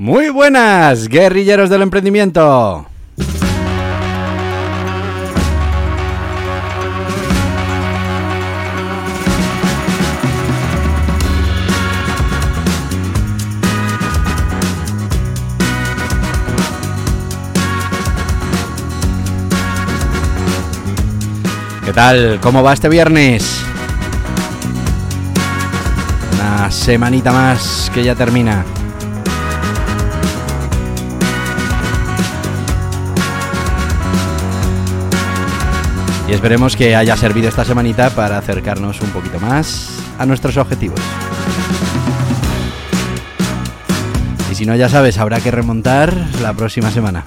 Muy buenas, guerrilleros del emprendimiento. ¿Qué tal? ¿Cómo va este viernes? Una semanita más que ya termina. Y esperemos que haya servido esta semanita para acercarnos un poquito más a nuestros objetivos. Y si no, ya sabes, habrá que remontar la próxima semana.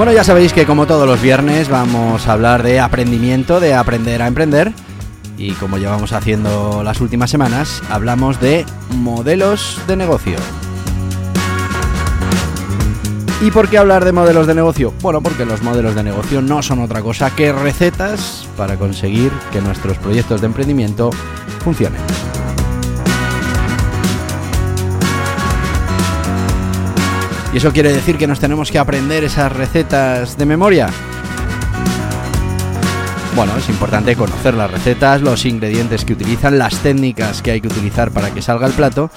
Bueno, ya sabéis que como todos los viernes vamos a hablar de aprendimiento, de aprender a emprender. Y como llevamos haciendo las últimas semanas, hablamos de modelos de negocio. ¿Y por qué hablar de modelos de negocio? Bueno, porque los modelos de negocio no son otra cosa que recetas para conseguir que nuestros proyectos de emprendimiento funcionen. ¿Y eso quiere decir que nos tenemos que aprender esas recetas de memoria? Bueno, es importante conocer las recetas, los ingredientes que utilizan, las técnicas que hay que utilizar para que salga el plato,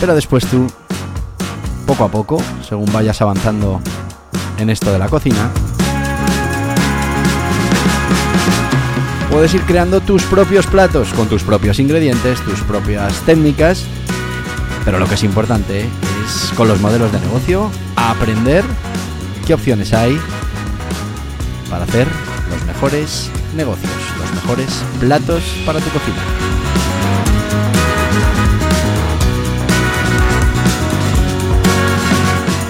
pero después tú, poco a poco, según vayas avanzando en esto de la cocina, puedes ir creando tus propios platos con tus propios ingredientes, tus propias técnicas, pero lo que es importante con los modelos de negocio aprender qué opciones hay para hacer los mejores negocios, los mejores platos para tu cocina.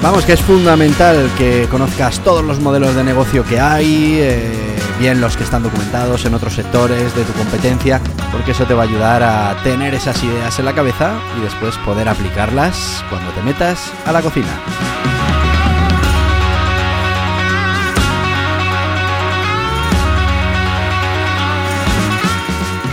Vamos, que es fundamental que conozcas todos los modelos de negocio que hay, eh, bien los que están documentados en otros sectores de tu competencia, porque eso te va a ayudar a tener esas ideas en la cabeza y después poder aplicarlas cuando te metas a la cocina.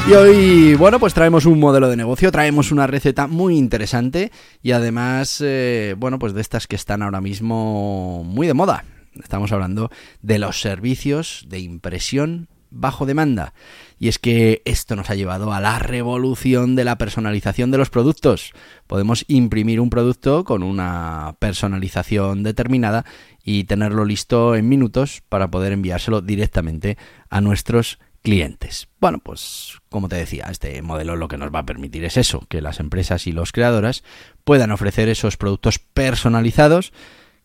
Y hoy, bueno, pues traemos un modelo de negocio, traemos una receta muy interesante y además, eh, bueno, pues de estas que están ahora mismo muy de moda. Estamos hablando de los servicios de impresión bajo demanda. Y es que esto nos ha llevado a la revolución de la personalización de los productos. Podemos imprimir un producto con una personalización determinada y tenerlo listo en minutos para poder enviárselo directamente a nuestros clientes. Bueno, pues como te decía, este modelo lo que nos va a permitir es eso, que las empresas y los creadoras puedan ofrecer esos productos personalizados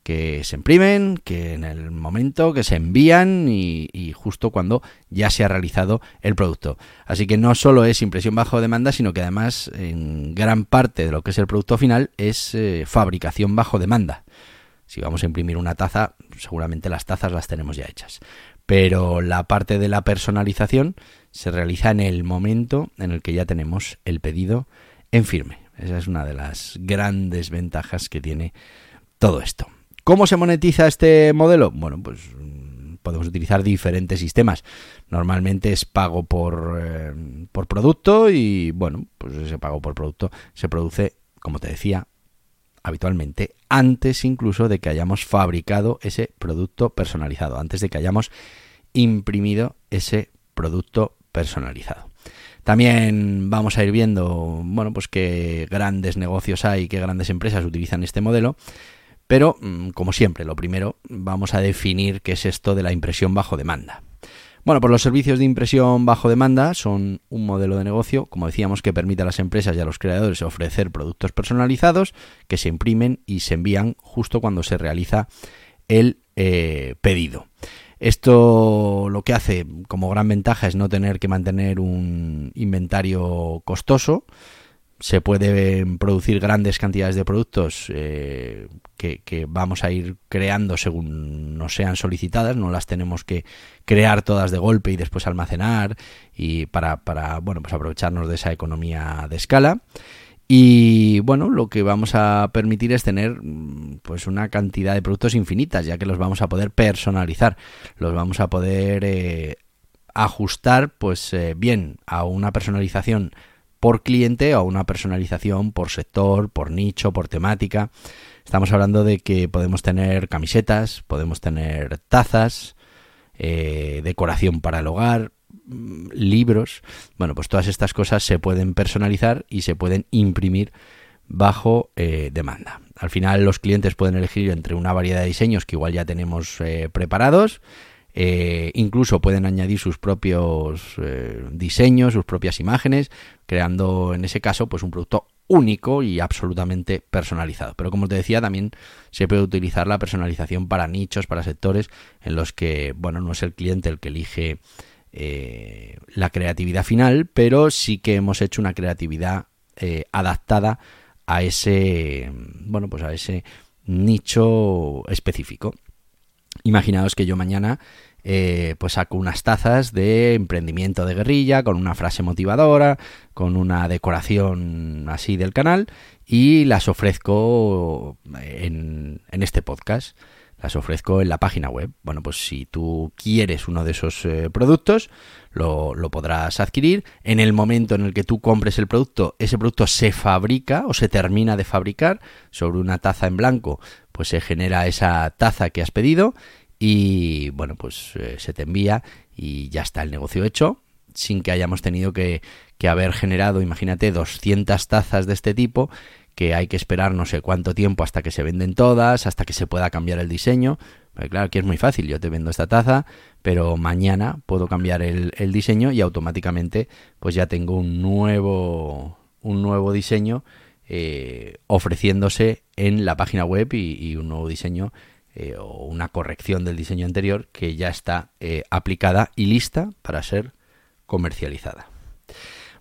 que se imprimen, que en el momento que se envían y, justo cuando ya se ha realizado el producto. Así que no solo es impresión bajo demanda, sino que además en gran parte de lo que es el producto final es eh, fabricación bajo demanda. Si vamos a imprimir una taza, seguramente las tazas las tenemos ya hechas pero la parte de la personalización se realiza en el momento en el que ya tenemos el pedido en firme. Esa es una de las grandes ventajas que tiene todo esto. ¿Cómo se monetiza este modelo? Bueno, pues mm, podemos utilizar diferentes sistemas. Normalmente es pago por, eh, por producto y bueno, pues ese pago por producto se produce, como te decía, habitualmente antes incluso de que hayamos fabricado ese producto personalizado, antes de que hayamos imprimido ese producto personalizado. También vamos a ir viendo, bueno, pues qué grandes negocios hay, qué grandes empresas utilizan este modelo. Pero, mm, como siempre, lo primero, vamos a definir qué es esto de la impresión bajo demanda. Bueno, pues los servicios de impresión bajo demanda son un modelo de negocio, como decíamos, que permite a las empresas y a los creadores ofrecer productos personalizados que se imprimen y se envían justo cuando se realiza el eh, pedido. Esto lo que hace como gran ventaja es no tener que mantener un inventario costoso, se pueden producir grandes cantidades de productos eh, que, vamos a ir creando según nos sean solicitadas, no las tenemos que crear todas de golpe y después almacenar y para, para bueno pues aprovecharnos de esa economía de escala. Y bueno, lo que vamos a permitir es tener pues una cantidad de productos infinitas, ya que los vamos a poder personalizar, los vamos a poder eh, ajustar pues eh, bien a una personalización por cliente o una personalización por sector, por nicho, por temática. Estamos hablando de que podemos tener camisetas, podemos tener tazas, eh, decoración para el hogar, mm, libros. Bueno, pues todas estas cosas se pueden personalizar y se pueden imprimir bajo eh, demanda. Al final los clientes pueden elegir entre una variedad de diseños que igual ya tenemos eh, preparados eh, incluso pueden añadir sus propios eh, diseños, sus propias imágenes, creando en ese caso pues un producto único y absolutamente personalizado. Pero como te decía, también se puede utilizar la personalización para nichos, para sectores en los que, bueno, no es el cliente el que elige eh, la creatividad final, pero sí que hemos hecho una creatividad adaptada a ese, bueno, pues a ese nicho específico. Imaginaos que yo mañana eh, pues saco unas tazas de emprendimiento de guerrilla con una frase motivadora, con una decoración así del canal y las ofrezco en, este podcast. Las ofrezco en la página web. Bueno, pues si tú quieres uno de esos eh, productos, lo, lo, podrás adquirir. En el momento en el que tú compres el producto, ese producto se fabrica o se termina de fabricar sobre una taza en blanco pues se genera esa taza que has pedido y bueno, pues eh, se te envía y ya está el negocio hecho sin que hayamos tenido que, que haber generado, imagínate, 200 tazas de este tipo que hay que esperar no sé cuánto tiempo hasta que se venden todas, hasta que se pueda cambiar el diseño. claro, que es muy fácil, yo te vendo esta taza, pero mañana puedo cambiar el, el, diseño y automáticamente pues ya tengo un nuevo, un nuevo diseño eh, ofreciéndose en la página web y, un nuevo diseño eh, o una corrección del diseño anterior que ya está eh, aplicada y lista para ser comercializada.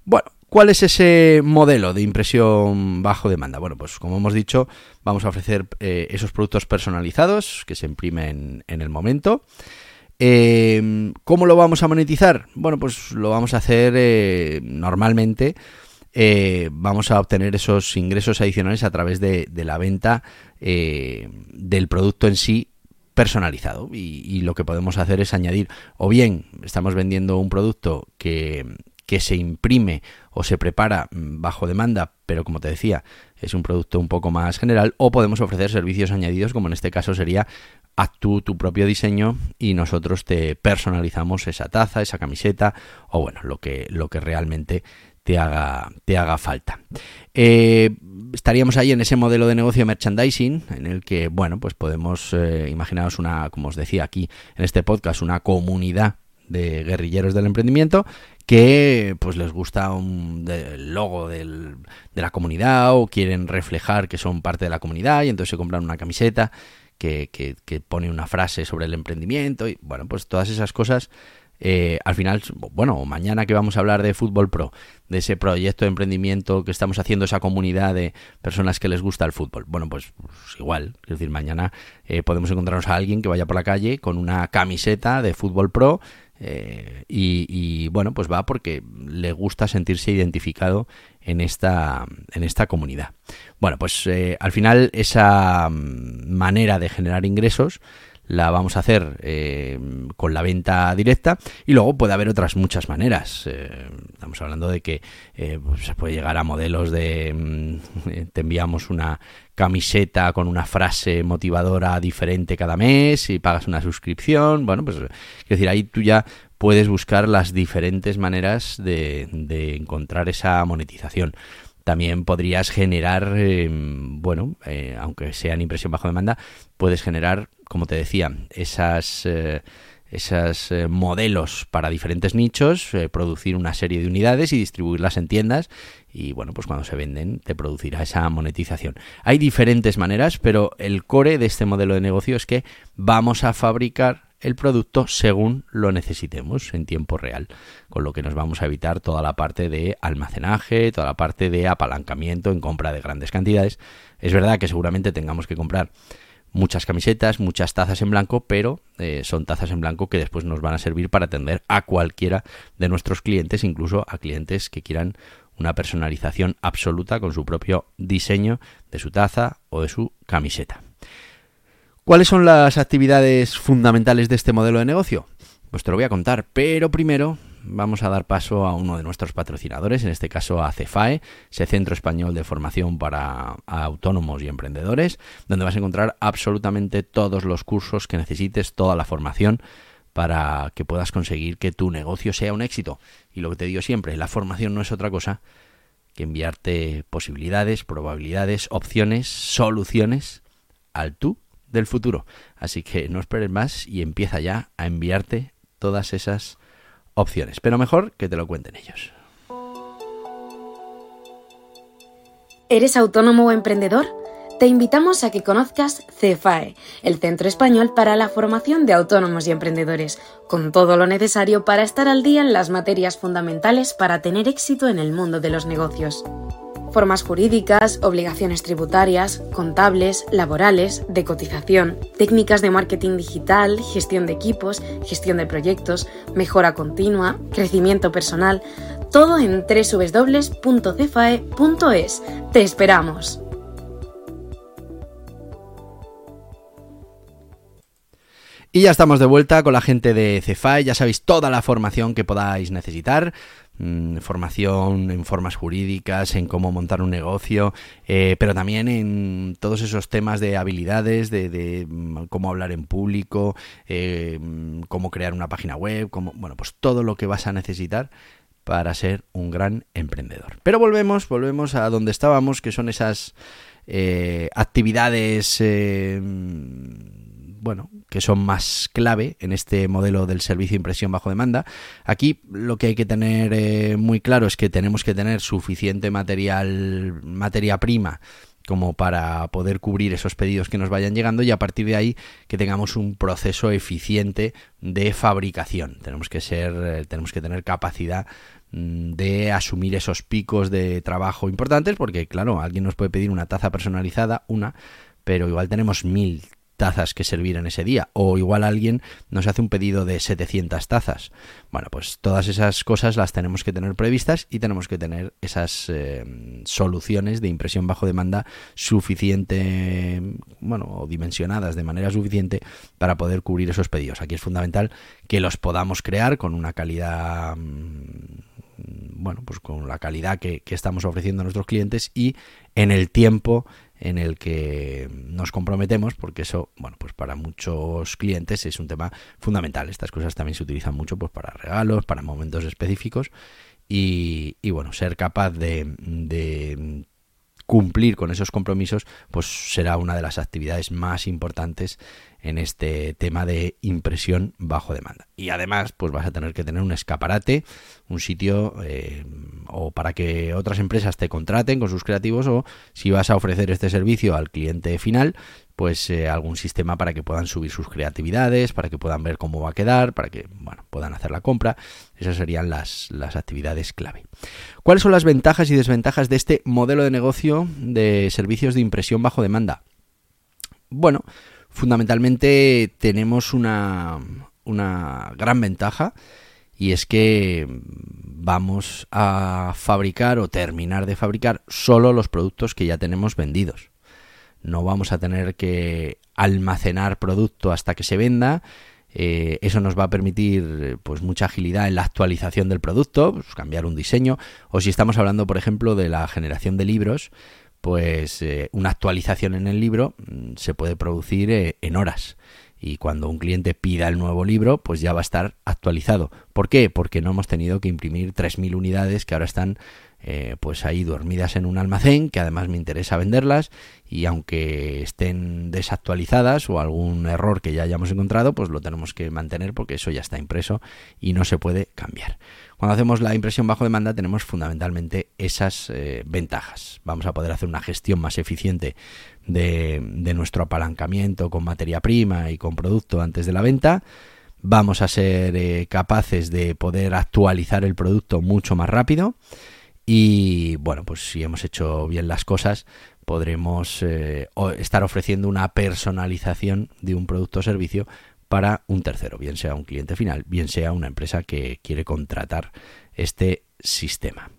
Bueno, ¿cuál es ese modelo de impresión bajo demanda? Bueno, pues como hemos dicho, vamos a ofrecer esos productos personalizados que se imprimen en el momento. ¿Cómo lo vamos a monetizar? Bueno, pues lo vamos a hacer normalmente eh, vamos a obtener esos ingresos adicionales a través de, la venta eh, del producto en sí personalizado y, lo que podemos hacer es añadir o bien estamos vendiendo un producto que, que se imprime o se prepara bajo demanda, pero como te decía, es un producto un poco más general, o podemos ofrecer servicios añadidos, como en este caso sería haz tú tu propio diseño y nosotros te personalizamos esa taza, esa camiseta o bueno, lo que, lo que realmente te haga, te haga falta. Eh, estaríamos ahí en ese modelo de negocio merchandising en el que, bueno, pues podemos eh, imaginaros una, como os decía aquí en este podcast, una comunidad de guerrilleros del emprendimiento que pues les gusta un, el logo del, de la comunidad o quieren reflejar que son parte de la comunidad y entonces se compran una camiseta que, que, que pone una frase sobre el emprendimiento y bueno pues todas esas cosas eh, al final, bueno, mañana que vamos a hablar de Fútbol Pro, de ese proyecto de emprendimiento que estamos haciendo, esa comunidad de personas que les gusta el fútbol. Bueno, pues, pues igual, es decir, mañana eh, podemos encontrarnos a alguien que vaya por la calle con una camiseta de Fútbol Pro eh, y, bueno, pues va porque le gusta sentirse identificado en esta, en esta comunidad. Bueno, pues al final esa mm, manera de generar ingresos la vamos a hacer eh, con la venta directa y luego puede haber otras muchas maneras. Eh, estamos hablando de que eh, pues se puede llegar a modelos de mm, te enviamos una camiseta con una frase motivadora diferente cada mes y pagas una suscripción. Bueno, pues es decir, ahí tú ya puedes buscar las diferentes maneras de, de encontrar esa monetización también podrías generar, bueno, aunque sea en impresión bajo demanda, puedes generar como te decía, esas, eh, esos eh, modelos para diferentes nichos, eh, producir una serie de unidades y distribuirlas en tiendas y bueno, pues cuando se venden te producirá esa monetización. Hay diferentes maneras, pero el core de este modelo de negocio es que vamos a fabricar el producto según lo necesitemos en tiempo real, con lo que nos vamos a evitar toda la parte de almacenaje, toda la parte de apalancamiento en compra de grandes cantidades. Es verdad que seguramente tengamos que comprar muchas camisetas, muchas tazas en blanco, pero eh, son tazas en blanco que después nos van a servir para atender a cualquiera de nuestros clientes, incluso a clientes que quieran una personalización absoluta con su propio diseño de su taza o de su camiseta. ¿Cuáles son las actividades fundamentales de este modelo de negocio? Pues te lo voy a contar, pero primero vamos a dar paso a uno de nuestros patrocinadores, en este caso a CEFAE, ese Centro Español de Formación para Autónomos y Emprendedores, donde vas a encontrar absolutamente todos los cursos que necesites, toda la formación para que puedas conseguir que tu negocio sea un éxito. Y lo que te digo siempre, la formación no es otra cosa que enviarte posibilidades, probabilidades, opciones, soluciones al tú del futuro. Así que no esperes más y empieza ya a enviarte todas esas opciones. Pero mejor que te lo cuenten ellos. ¿Eres autónomo o emprendedor? Te invitamos a que conozcas CEFAE, el Centro Español para la Formación de Autónomos y Emprendedores, con todo lo necesario para estar al día en las materias fundamentales para tener éxito en el mundo de los negocios formas jurídicas, obligaciones tributarias, contables, laborales, de cotización, técnicas de marketing digital, gestión de equipos, gestión de proyectos, mejora continua, crecimiento personal, todo en www.cefae.es. Te esperamos. Y ya estamos de vuelta con la gente de Cefae, ya sabéis toda la formación que podáis necesitar Mm, formación en formas jurídicas, en cómo montar un negocio, eh, pero también en todos esos temas de habilidades, de, mm, cómo hablar en público, eh, mm, cómo crear una página web, bueno, pues todo lo que vas a necesitar para ser un gran emprendedor. Pero volvemos, volvemos a donde estábamos, que son esas eh, actividades bueno, que son más clave en este modelo del servicio de impresión bajo demanda. Aquí lo que hay que tener eh, muy claro es que tenemos que tener suficiente material, materia prima como para poder cubrir esos pedidos que nos vayan llegando y a partir de ahí que tengamos un proceso eficiente de fabricación. Tenemos que ser, eh, tenemos que tener capacidad mm, de asumir esos picos de trabajo importantes porque claro, alguien nos puede pedir una taza personalizada, una, pero igual tenemos mil tazas que servir en ese día. O igual alguien nos hace un pedido de 700 tazas. Bueno, pues todas esas cosas las tenemos que tener previstas y tenemos que tener esas eh, soluciones de impresión bajo demanda suficiente, bueno, dimensionadas de manera suficiente para poder cubrir esos pedidos. Aquí es fundamental que los podamos crear con una calidad mm, bueno, pues con la calidad que, estamos ofreciendo a nuestros clientes y en el tiempo en el que nos comprometemos, porque eso, bueno, pues para muchos clientes es un tema fundamental. Estas cosas también se utilizan mucho pues para regalos, para momentos específicos y, y bueno, ser capaz de, de cumplir con esos compromisos, pues será una de las actividades más importantes en este tema de impresión bajo demanda. Y además, pues vas a tener que tener un escaparate, un sitio eh, o para que otras empresas te contraten con sus creativos o si vas a ofrecer este servicio al cliente final, pues eh, algún sistema para que puedan subir sus creatividades, para que puedan ver cómo va a quedar, para que bueno, puedan hacer la compra. Esas serían las, las actividades clave. ¿Cuáles son las ventajas y desventajas de este modelo de negocio de servicios de impresión bajo demanda? Bueno, fundamentalmente tenemos una, una gran ventaja y es que vamos a fabricar o terminar de fabricar solo los productos que ya tenemos vendidos. No vamos a tener que almacenar producto hasta que se venda. Eh, eso nos va a permitir pues mucha agilidad en la actualización del producto, pues, cambiar un diseño, o si estamos hablando, por ejemplo, de la generación de libros, pues eh, una actualización en el libro mm, se puede producir eh, en horas. Y cuando un cliente pida el nuevo libro, pues ya va a estar actualizado. ¿Por qué? Porque no hemos tenido que imprimir 3.000 unidades que ahora están eh, pues ahí dormidas en un almacén que además me interesa venderlas y aunque estén desactualizadas o algún error que ya hayamos encontrado, pues lo tenemos que mantener porque eso ya está impreso y no se puede cambiar. Cuando hacemos la impresión bajo demanda tenemos fundamentalmente esas eh, ventajas. Vamos a poder hacer una gestión más eficiente de, nuestro apalancamiento con materia prima y con producto antes de la venta vamos a ser eh, capaces de poder actualizar el producto mucho más rápido y bueno, pues si hemos hecho bien las cosas, podremos eh, estar ofreciendo una personalización de un producto o servicio para un tercero, bien sea un cliente final, bien sea una empresa que quiere contratar este sistema.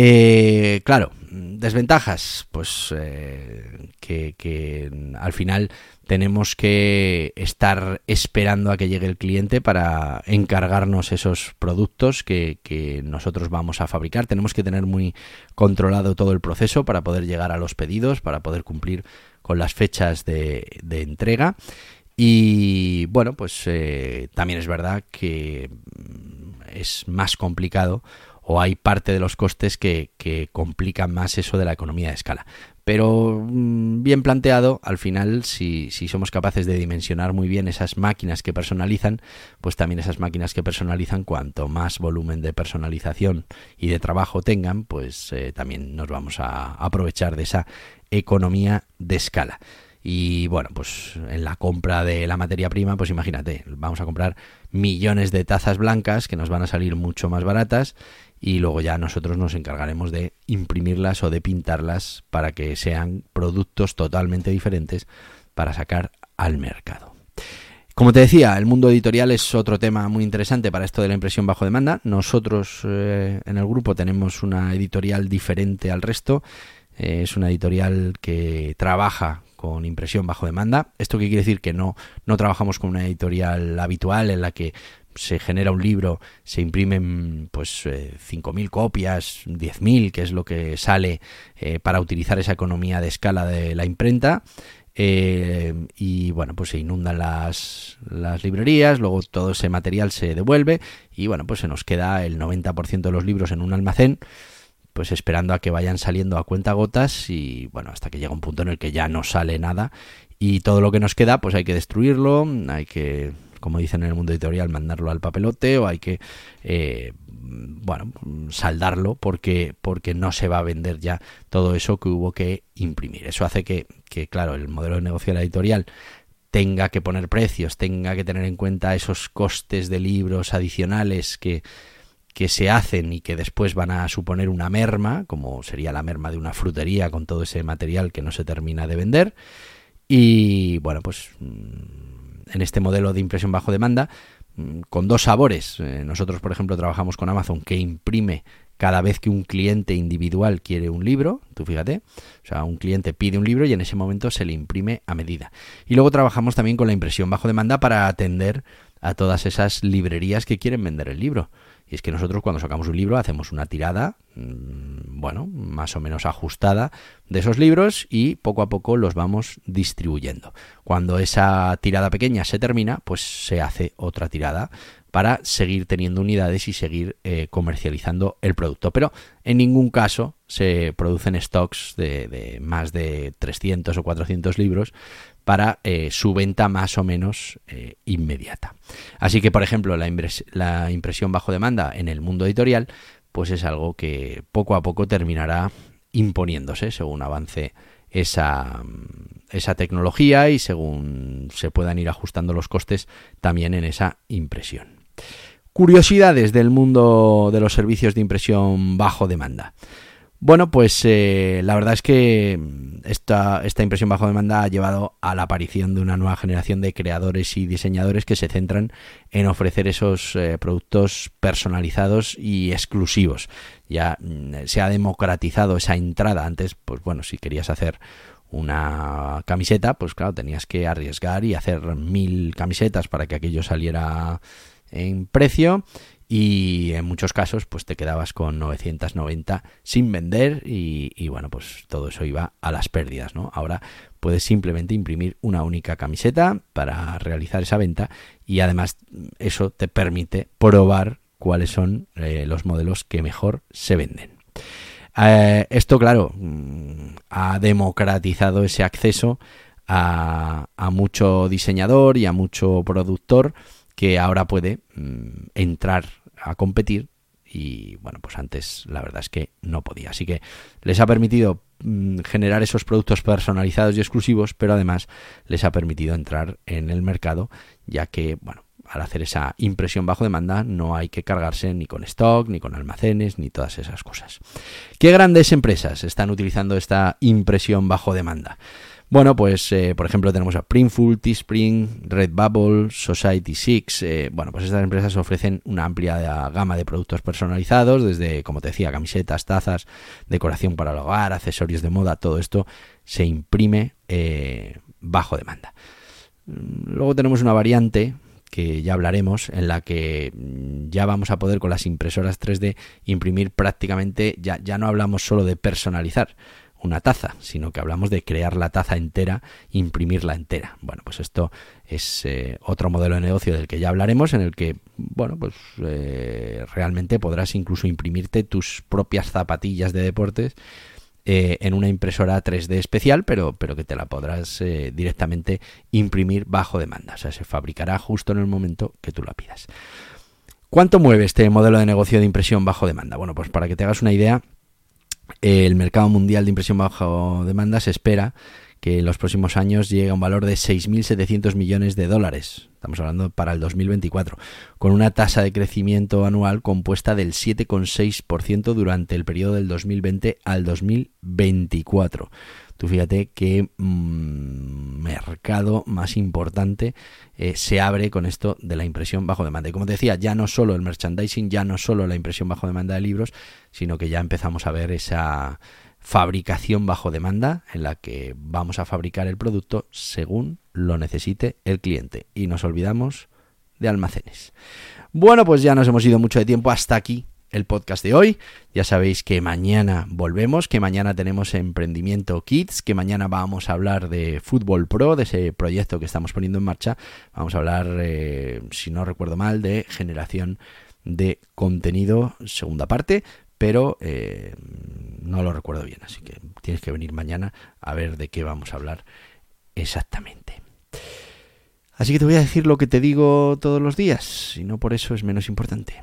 Eh, claro, desventajas, pues eh, que, al final tenemos que estar esperando a que llegue el cliente para encargarnos esos productos que, nosotros vamos a fabricar. Tenemos que tener muy controlado todo el proceso para poder llegar a los pedidos, para poder cumplir con las fechas de, entrega. Y bueno, pues eh, también es verdad que es más complicado o hay parte de los costes que, complican más eso de la economía de escala. Pero mm, bien planteado, al final, si, si, somos capaces de dimensionar muy bien esas máquinas que personalizan, pues también esas máquinas que personalizan, cuanto más volumen de personalización y de trabajo tengan, pues eh, también nos vamos a aprovechar de esa economía de escala. Y bueno, pues en la compra de la materia prima, pues imagínate, vamos a comprar millones de tazas blancas que nos van a salir mucho más baratas y luego ya nosotros nos encargaremos de imprimirlas o de pintarlas para que sean productos totalmente diferentes para sacar al mercado. Como te decía, el mundo editorial es otro tema muy interesante para esto de la impresión bajo demanda. Nosotros eh, en el grupo tenemos una editorial diferente al resto. Eh, es una editorial que trabaja con impresión bajo demanda. ¿Esto qué quiere decir? Que no, no trabajamos con una editorial habitual en la que se genera un libro, se imprimen pues 5.000 eh, copias, 10.000, que es lo que sale eh, para utilizar esa economía de escala de la imprenta. Eh, y bueno, pues se inundan las, las librerías, luego todo ese material se devuelve y bueno, pues se nos queda el 90% de los libros en un almacén pues esperando a que vayan saliendo a cuenta gotas y bueno, hasta que llega un punto en el que ya no sale nada y todo lo que nos queda pues hay que destruirlo, hay que como dicen en el mundo editorial, mandarlo al papelote o hay que, eh, bueno, saldarlo porque, porque no se va a vender ya todo eso que hubo que imprimir. Eso hace que, que, claro, el modelo de negocio de la editorial tenga que poner precios, tenga que tener en cuenta esos costes de libros adicionales que, que se hacen y que después van a suponer una merma, como sería la merma de una frutería con todo ese material que no se termina de vender. Y bueno, pues en este modelo de impresión bajo demanda mm, con dos sabores. Eh, nosotros, por ejemplo, trabajamos con Amazon que imprime cada vez que un cliente individual quiere un libro, tú fíjate, o sea, un cliente pide un libro y en ese momento se le imprime a medida. Y luego trabajamos también con la impresión bajo demanda para atender a todas esas librerías que quieren vender el libro. Y es que nosotros cuando sacamos un libro hacemos una tirada, mm, bueno, más o menos ajustada de esos libros y poco a poco los vamos distribuyendo. Cuando esa tirada pequeña se termina, pues se hace otra tirada para seguir teniendo unidades y seguir eh, comercializando el producto. Pero en ningún caso se producen stocks de, de, más de 300 o 400 libros para eh, su venta más o menos eh, inmediata. Así que, por ejemplo, la, impresión bajo demanda en el mundo editorial, pues es algo que poco a poco terminará imponiéndose según avance esa tecnología y según se puedan ir ajustando los costes también en esa impresión. Curiosidades del mundo de los servicios de impresión bajo demanda. Bueno, pues eh, la verdad es que esta, esta impresión bajo demanda ha llevado a la aparición de una nueva generación de creadores y diseñadores que se centran en ofrecer esos eh, productos personalizados y exclusivos. Ya mm, se ha democratizado esa entrada. Antes, pues bueno, si querías hacer una camiseta, pues claro, tenías que arriesgar y hacer mil camisetas para que aquello saliera en precio y en muchos casos pues te quedabas con 990 sin vender y, bueno pues todo eso iba a las pérdidas no ahora puedes simplemente imprimir una única camiseta para realizar esa venta y además eso te permite probar cuáles son eh, los modelos que mejor se venden. Eh, esto, claro, mm, ha democratizado ese acceso a, mucho diseñador y a mucho productor que ahora puede mm, entrar a competir y bueno, pues antes la verdad es que no podía. Así que les ha permitido mm, generar esos productos personalizados y exclusivos, pero además les ha permitido entrar en el mercado, ya que, bueno, al hacer esa impresión bajo demanda no hay que cargarse ni con stock, ni con almacenes, ni todas esas cosas. ¿Qué grandes empresas están utilizando esta impresión bajo demanda? Bueno, pues eh, por ejemplo tenemos a Printful, Teespring, Redbubble, Society Six. Eh, bueno, pues estas empresas ofrecen una amplia gama de productos personalizados, desde, como te decía, camisetas, tazas, decoración para el hogar, accesorios de moda, todo esto se imprime eh, bajo demanda. Luego tenemos una variante que ya hablaremos, en la que mm, ya vamos a poder con las impresoras 3D imprimir prácticamente, ya, ya no hablamos solo de personalizar, una taza, sino que hablamos de crear la taza entera, imprimirla entera. Bueno, pues esto es eh, otro modelo de negocio del que ya hablaremos, en el que, bueno, pues eh, realmente podrás incluso imprimirte tus propias zapatillas de deportes eh, en una impresora 3D especial, pero, pero que te la podrás directamente imprimir bajo demanda. O sea, se fabricará justo en el momento que tú la pidas. ¿Cuánto mueve este modelo de negocio de impresión bajo demanda? Bueno, pues para que te hagas una idea, el mercado mundial de impresión bajo demanda se espera que en los próximos años llegue a un valor de 6.700 millones de dólares. Estamos hablando para el 2024, con una tasa de crecimiento anual compuesta del 7,6% durante el periodo del 2020 al 2024. Tú fíjate qué mm, mercado más importante eh, se abre con esto de la impresión bajo demanda. Y como te decía, ya no solo el merchandising, ya no solo la impresión bajo demanda de libros, sino que ya empezamos a ver esa fabricación bajo demanda en la que vamos a fabricar el producto según lo necesite el cliente. Y nos olvidamos de almacenes. Bueno, pues ya nos hemos ido mucho de tiempo hasta aquí el podcast de hoy. Ya sabéis que mañana volvemos, que mañana tenemos Emprendimiento Kids, que mañana vamos a hablar de Fútbol Pro, de ese proyecto que estamos poniendo en marcha. Vamos a hablar, eh, si no recuerdo mal, de generación de contenido, segunda parte, pero eh, no lo recuerdo bien, así que tienes que venir mañana a ver de qué vamos a hablar exactamente. Así que te voy a decir lo que te digo todos los días, y no por eso es menos importante.